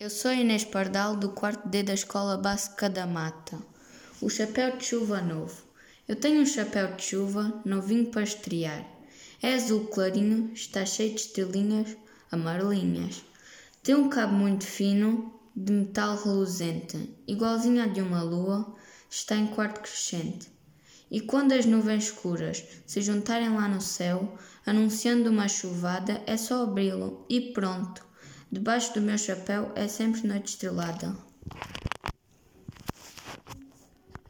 Eu sou Inês Pardal, do quarto D da Escola Básica da Mata. O chapéu de chuva novo. Eu tenho um chapéu de chuva novinho para estrear. É azul clarinho, está cheio de estrelinhas amarelinhas. Tem um cabo muito fino, de metal reluzente, igualzinho à de uma lua, está em quarto crescente. E quando as nuvens escuras se juntarem lá no céu, anunciando uma chuvada, é só abri-lo e pronto. Debaixo do meu chapéu é sempre noite estrelada.